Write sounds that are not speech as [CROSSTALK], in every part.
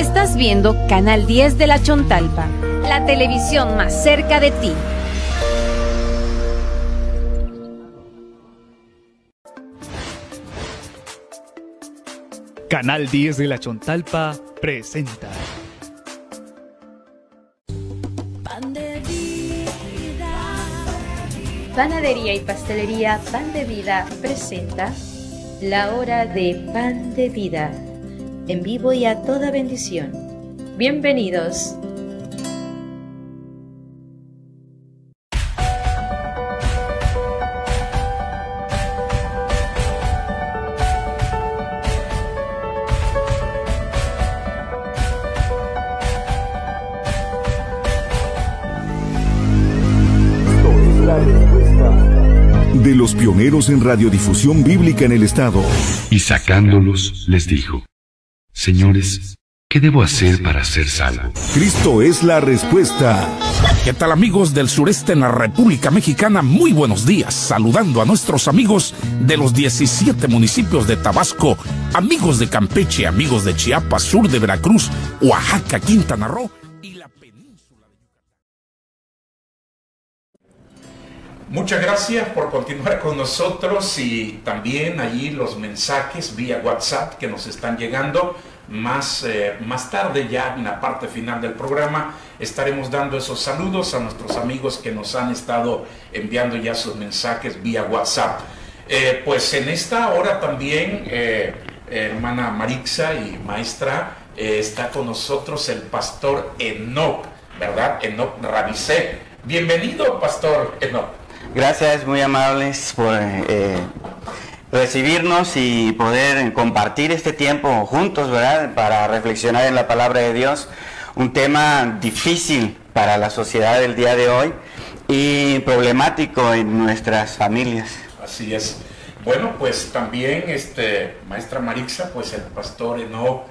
Estás viendo Canal 10 de la Chontalpa, la televisión más cerca de ti. Canal 10 de la Chontalpa presenta. Pan de vida. Panadería y pastelería Pan de Vida presenta la hora de Pan de Vida, en vivo y a toda bendición. Bienvenidos. de los pioneros en radiodifusión bíblica en el estado. Y sacándolos, les dijo, Señores, ¿qué debo hacer para ser salvo? Cristo es la respuesta. ¿Qué tal amigos del sureste en la República Mexicana? Muy buenos días, saludando a nuestros amigos de los 17 municipios de Tabasco, amigos de Campeche, amigos de Chiapas, sur de Veracruz, Oaxaca, Quintana Roo y la península de Yucatán. Muchas gracias por continuar con nosotros y también allí los mensajes vía WhatsApp que nos están llegando. Más, eh, más tarde, ya en la parte final del programa, estaremos dando esos saludos a nuestros amigos que nos han estado enviando ya sus mensajes vía WhatsApp. Eh, pues en esta hora también, eh, hermana Marixa y maestra, eh, está con nosotros el pastor Enoch, ¿verdad? Enoch Rabicé. Bienvenido, pastor Enoch. Gracias, muy amables por eh, recibirnos y poder compartir este tiempo juntos, ¿verdad? Para reflexionar en la palabra de Dios, un tema difícil para la sociedad del día de hoy y problemático en nuestras familias. Así es. Bueno, pues también, este, maestra Marixa, pues el pastor Enoch,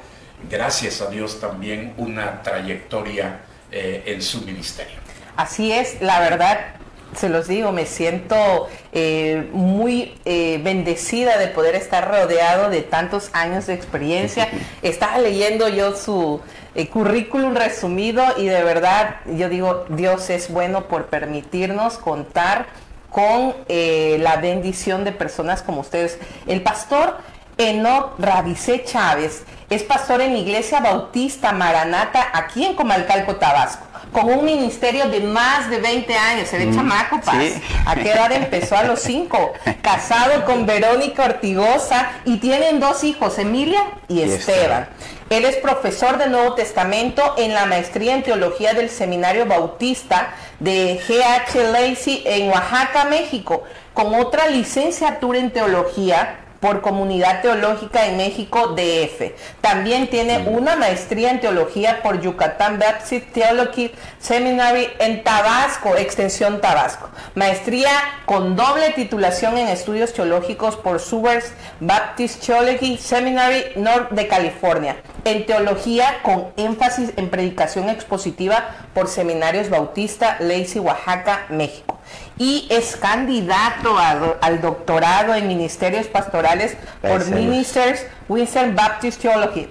gracias a Dios también una trayectoria eh, en su ministerio. Así es, la verdad, se los digo, me siento eh, muy eh, bendecida de poder estar rodeado de tantos años de experiencia. [LAUGHS] Estaba leyendo yo su eh, currículum resumido y de verdad yo digo, Dios es bueno por permitirnos contar con la bendición de personas como ustedes. El pastor Enoch Rabicé Chávez es pastor en Iglesia Bautista Maranata aquí en Comalcalco, Tabasco, con un ministerio de más de 20 años. Se ve chamaco, paz. sí. ¿A qué edad empezó? A los 5. [LAUGHS] Casado con Verónica Ortigosa y tienen dos hijos, Emilia y Y Esteban. Él es profesor del Nuevo Testamento en la maestría en teología del Seminario Bautista de GH Lacey en Oaxaca, México, con otra licenciatura en teología por Comunidad Teológica en México DF. También tiene una maestría en teología por Yucatán Baptist Theology Seminary en Tabasco, extensión Tabasco. Maestría con doble titulación en estudios teológicos por Subers Baptist Theology Seminary North de California. En teología con énfasis en predicación expositiva por Seminarios Bautista, Lacey, Oaxaca, México y es candidato a al doctorado en ministerios pastorales por Gracias. Ministers Winston Baptist Theology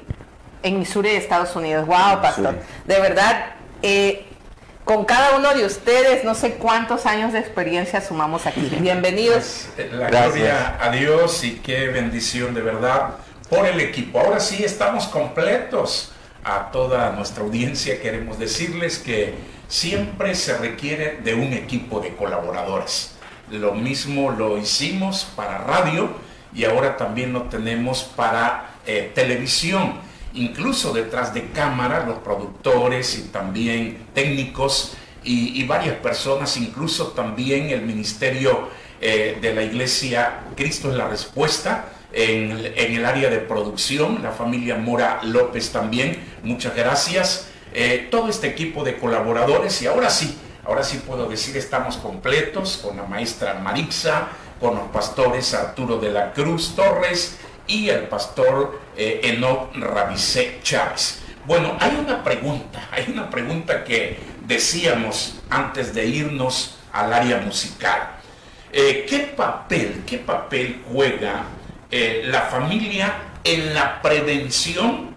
en Missouri, Estados Unidos. Wow, pastor. De verdad, eh, con cada uno de ustedes, no sé cuántos años de experiencia sumamos aquí. [LAUGHS] Bienvenidos. Pues, la Gracias. gloria a Dios y qué bendición de verdad por el equipo. Ahora sí estamos completos. A toda nuestra audiencia queremos decirles que siempre se requiere de un equipo de colaboradores. Lo mismo lo hicimos para radio y ahora también lo tenemos para eh, televisión. Incluso detrás de cámara, los productores y también técnicos y, varias personas, incluso también el ministerio eh, de la iglesia Cristo es la Respuesta en, el área de producción, la familia Mora López también, muchas gracias. Eh, todo este equipo de colaboradores y ahora sí, ahora sí puedo decir estamos completos con la maestra Marixa, con los pastores Arturo de la Cruz Torres y el pastor eh, Enoch Chávez. Bueno, hay una pregunta, [LAUGHS] hay una pregunta que decíamos antes de irnos al área musical. Eh, ¿Qué papel, qué papel juega eh, la familia en la prevención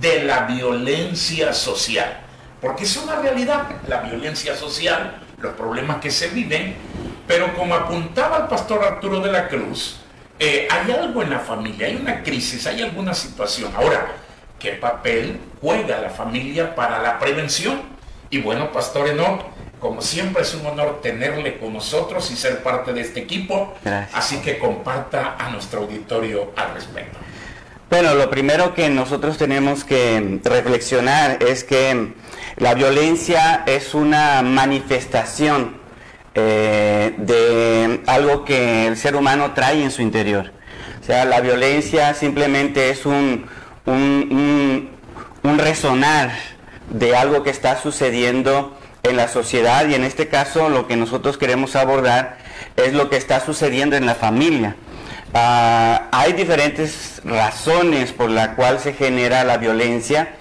de la violencia social. Porque es una realidad, la violencia social, los problemas que se viven, pero como apuntaba el pastor Arturo de la Cruz, eh, hay algo en la familia, hay una crisis, hay alguna situación. Ahora, ¿qué papel juega la familia para la prevención? Y bueno, Pastor Enoch, como siempre es un honor tenerle con nosotros y ser parte de este equipo. Así que comparta a nuestro auditorio al respecto. Bueno, lo primero que nosotros tenemos que reflexionar es que la violencia es una manifestación eh, de algo que el ser humano trae en su interior. O sea, la violencia simplemente es un, un, un resonar de algo que está sucediendo en la sociedad y en este caso lo que nosotros queremos abordar es lo que está sucediendo en la familia. Ah, hay diferentes razones por la cual se genera la violencia,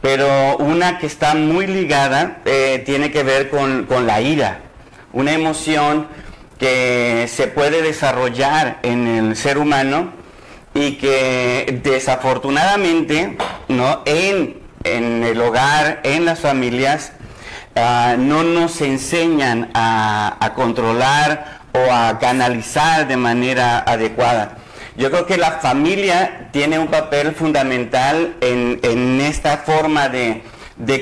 pero una que está muy ligada eh, tiene que ver con, con, la ira, una emoción que se puede desarrollar en el ser humano y que desafortunadamente ¿no? en, en el hogar, en las familias, Ah, no nos enseñan a, controlar o a canalizar de manera adecuada. Yo creo que la familia tiene un papel fundamental en, esta forma de,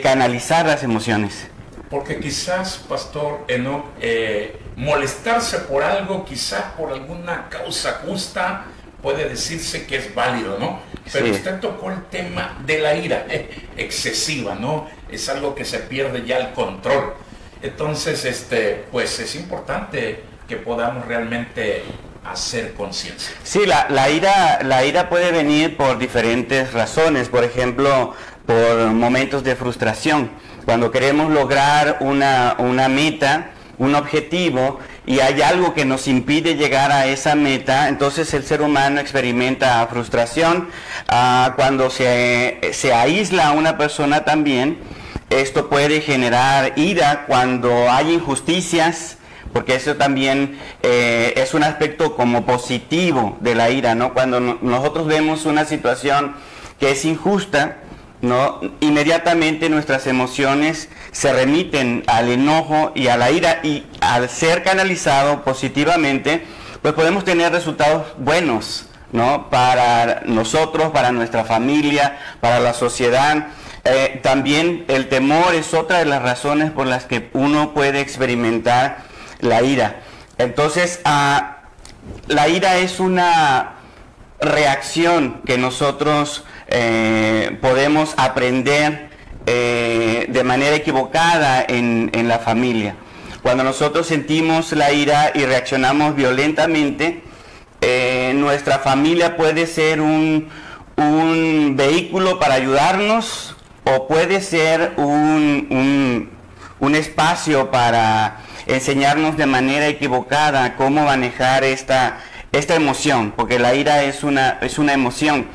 canalizar las emociones. Porque quizás, Pastor Enoch, eh, molestarse por algo, quizás por alguna causa justa, puede decirse que es válido, ¿no? Pero usted tocó el tema de la ira eh, excesiva, ¿no? Es algo que se pierde ya el control. Entonces, este, pues es importante que podamos realmente hacer conciencia. Sí, la, la, ira, la ira puede venir por diferentes razones, por ejemplo, por momentos de frustración. Cuando queremos lograr una, una meta, un objetivo, y hay algo que nos impide llegar a esa meta, entonces el ser humano experimenta frustración. Ah, cuando se, se aísla a una persona también, esto puede generar ira cuando hay injusticias, porque eso también eh, es un aspecto como positivo de la ira, ¿no? Cuando nosotros vemos una situación que es injusta, ¿no? Inmediatamente nuestras emociones se remiten al enojo y a la ira y al ser canalizado positivamente, pues podemos tener resultados buenos, ¿no? Para nosotros, para nuestra familia, para la sociedad. Eh, también el temor es otra de las razones por las que uno puede experimentar la ira. Entonces, ah, la ira es una reacción que nosotros eh, podemos aprender eh, de manera equivocada en, la familia. Cuando nosotros sentimos la ira y reaccionamos violentamente, eh, nuestra familia puede ser un, vehículo para ayudarnos o puede ser un, espacio para enseñarnos de manera equivocada cómo manejar esta, esta emoción, porque la ira es una, es una emoción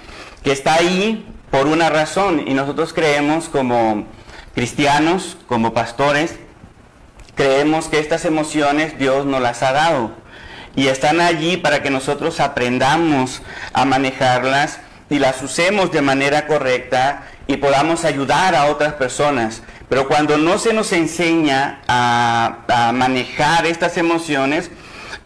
que está ahí por una razón y nosotros creemos como cristianos, como pastores, creemos que estas emociones Dios nos las ha dado y están allí para que nosotros aprendamos a manejarlas y las usemos de manera correcta y podamos ayudar a otras personas. Pero cuando no se nos enseña a, manejar estas emociones,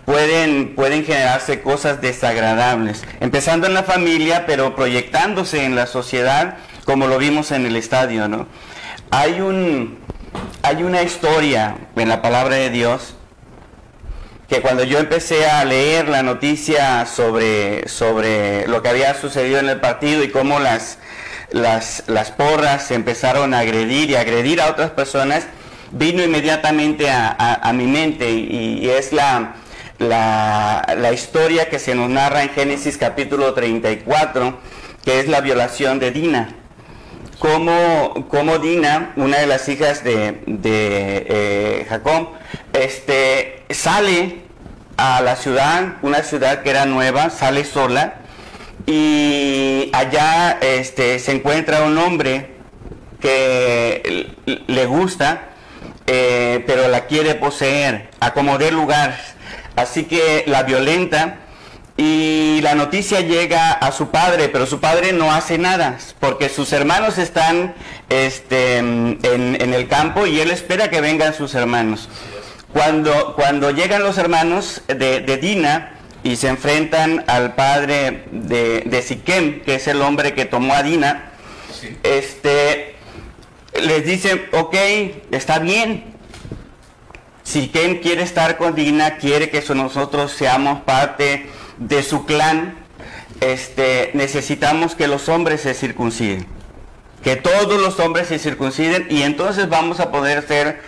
pueden, pueden generarse cosas desagradables, empezando en la familia, pero proyectándose en la sociedad, como lo vimos en el estadio, ¿no? Hay, un, hay una historia en la palabra de Dios que cuando yo empecé a leer la noticia sobre, sobre lo que había sucedido en el partido y cómo las, las, las porras empezaron a agredir y agredir a otras personas, vino inmediatamente a, mi mente y es la, la, historia que se nos narra en Génesis capítulo 34, que es la violación de Dina. Como, como Dina, una de las hijas de, eh, Jacob, este, sale a la ciudad, una ciudad que era nueva, sale sola, y allá este, se encuentra un hombre que le gusta, eh, pero la quiere poseer, acomodar lugar. Así que la violenta y la noticia llega a su padre, pero su padre no hace nada, porque sus hermanos están este, en, en el campo y él espera que vengan sus hermanos. Cuando, cuando llegan los hermanos de, de Dina y se enfrentan al padre de, de Siquem, que es el hombre que tomó a Dina, Sí. este, les dice, ok, está bien. Siquem quiere estar con Dina, quiere que so- nosotros seamos parte de su clan. Este, necesitamos que los hombres se circunciden. Que todos los hombres se circunciden y entonces vamos a poder ser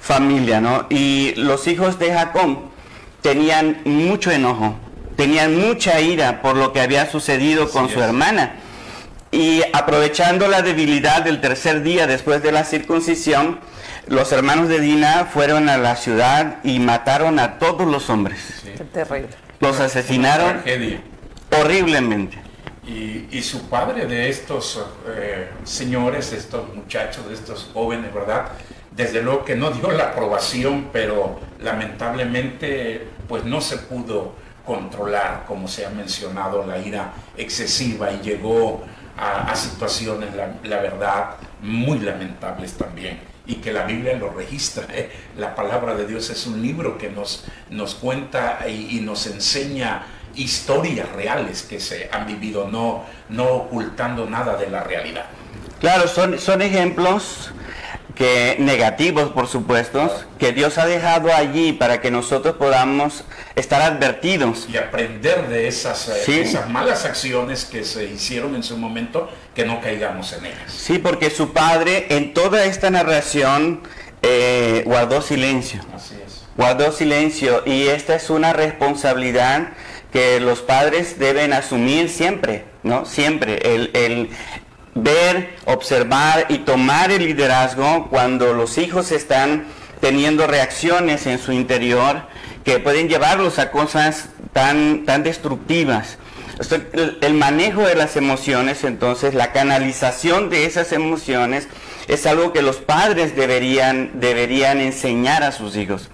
familia, ¿no? Y los hijos de Jacob tenían mucho enojo, tenían mucha ira por lo que había sucedido con su es. hermana. Y aprovechando la debilidad del tercer día después de la circuncisión, los hermanos de Dina fueron a la ciudad y mataron a todos los hombres. Qué terrible. Los asesinaron horriblemente. Y, y su padre de estos eh, señores, de estos muchachos, de estos jóvenes, ¿verdad? Desde luego que no dio la aprobación, pero lamentablemente pues no se pudo controlar, como se ha mencionado, la ira excesiva y llegó a, a situaciones, la, la verdad, muy lamentables también. Y que la Biblia lo registra. ¿eh? La palabra de Dios es un libro que nos, nos cuenta y, y nos enseña historias reales que se han vivido, no, no ocultando nada de la realidad. Claro, son, son ejemplos que negativos, por supuesto, que Dios ha dejado allí para que nosotros podamos estar advertidos. Y aprender de esas, eh, Sí. esas malas acciones que se hicieron en su momento, que no caigamos en ellas. Sí, porque su padre en toda esta narración eh, guardó silencio. Así es. guardó silencio y esta es una responsabilidad que los padres deben asumir siempre, ¿no? Siempre, el, el ver, observar y tomar el liderazgo cuando los hijos están teniendo reacciones en su interior que pueden llevarlos a cosas tan, tan destructivas. El, manejo de las emociones, entonces, la canalización de esas emociones es algo que los padres deberían, deberían enseñar a sus hijos.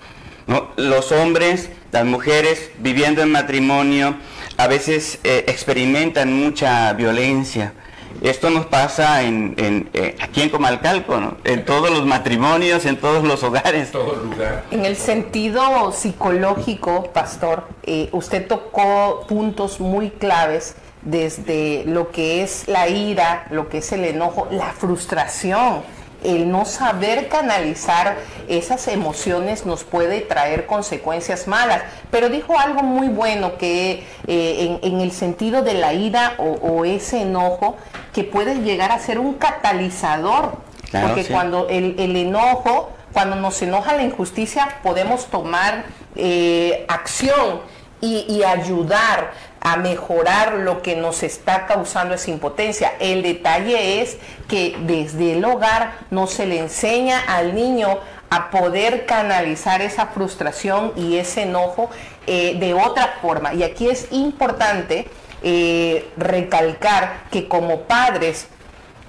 Los hombres, las mujeres viviendo en matrimonio, a veces eh, experimentan mucha violencia. Esto nos pasa en, en, eh, aquí en Comalcalco, ¿no? en todos los matrimonios, en todos los hogares. En todo lugar. En el sentido psicológico, pastor, eh, usted tocó puntos muy claves desde lo que es la ira, lo que es el enojo, la frustración. El no saber canalizar esas emociones nos puede traer consecuencias malas. Pero dijo algo muy bueno que eh, en, en el sentido de la ira o, o ese enojo, que puede llegar a ser un catalizador. Claro, porque sí. cuando el, el enojo, cuando nos enoja la injusticia, podemos tomar eh, acción y, y ayudar a mejorar lo que nos está causando esa impotencia. El detalle es que desde el hogar no se le enseña al niño a poder canalizar esa frustración y ese enojo eh, de otra forma. Y aquí es importante eh, recalcar que como padres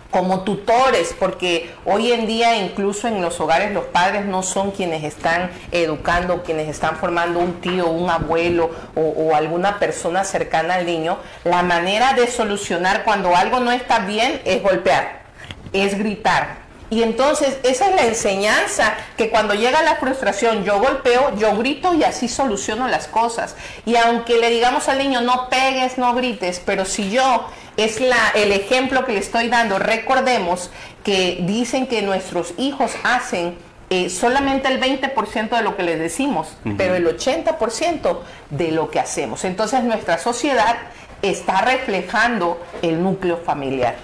como tutores, porque hoy en día incluso en los hogares los padres no son quienes están educando, quienes están formando un tío, un abuelo o, alguna persona cercana al niño, la manera de solucionar cuando algo no está bien es golpear, es gritar. Y entonces esa es la enseñanza, que cuando llega la frustración yo golpeo, yo grito y así soluciono las cosas. Y aunque le digamos al niño no pegues, no grites, pero si yo es la, el ejemplo que le estoy dando. Recordemos que dicen que nuestros hijos hacen eh, solamente el 20% de lo que les decimos, pero el 80% de lo que hacemos. Entonces nuestra sociedad está reflejando el núcleo familiar.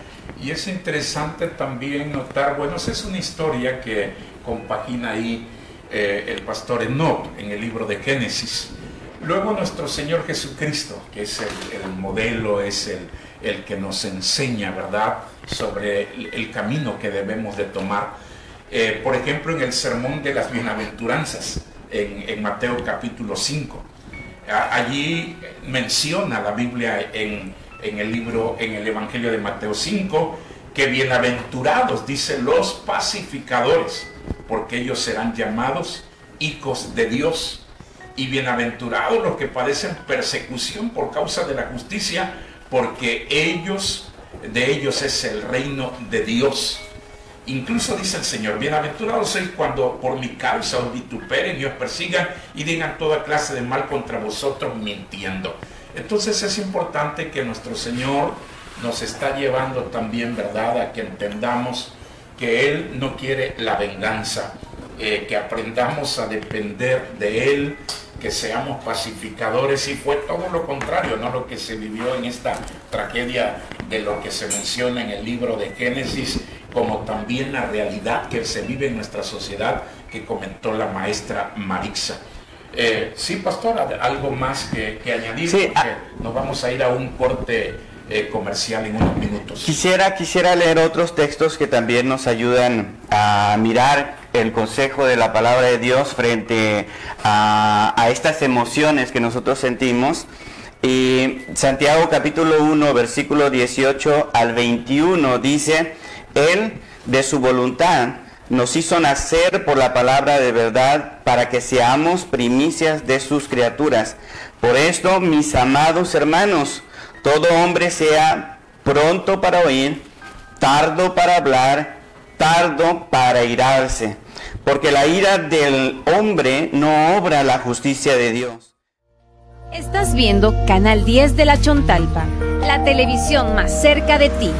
Y es interesante también notar, bueno, esa es una historia que compagina ahí eh, el pastor Enoch en el libro de Génesis. Luego nuestro Señor Jesucristo, que es el, el modelo, es el, el, que nos enseña, ¿verdad?, sobre el, camino que debemos de tomar. Eh, por ejemplo, en el Sermón de las Bienaventuranzas, en, en Mateo capítulo 5. A, allí menciona la Biblia en, en el libro, en el Evangelio de Mateo 5, que bienaventurados, dice, los pacificadores, porque ellos serán llamados hijos de Dios. y bienaventurados los que padecen persecución por causa de la justicia, porque ellos, de ellos es el reino de Dios. Incluso dice el Señor, bienaventurados sois cuando por mi causa os vituperen y os persigan y digan toda clase de mal contra vosotros mintiendo. Entonces es importante que nuestro Señor nos está llevando también, ¿verdad?, a que entendamos que Él no quiere la venganza, eh, que aprendamos a depender de Él, que seamos pacificadores y fue todo lo contrario, no lo que se vivió en esta tragedia de lo que se menciona en el libro de Génesis, como también la realidad que se vive en nuestra sociedad que comentó la maestra Marixa. Eh, sí, pastora, algo más que, añadir, porque ah. nos vamos a ir a un corte eh, comercial en unos minutos. Quisiera, quisiera leer otros textos que también nos ayudan a mirar el consejo de la palabra de Dios frente a, a estas emociones que nosotros sentimos. Y Santiago capítulo 1, versículo 18 al 21 dice, Él de su voluntad nos hizo nacer por la palabra de verdad para que seamos primicias de sus criaturas. Por esto, mis amados hermanos, todo hombre sea pronto para oír, tardo para hablar, tardo para irarse, porque la ira del hombre no obra la justicia de Dios. Estás viendo Canal 10 de la Chontalpa, la televisión más cerca de ti.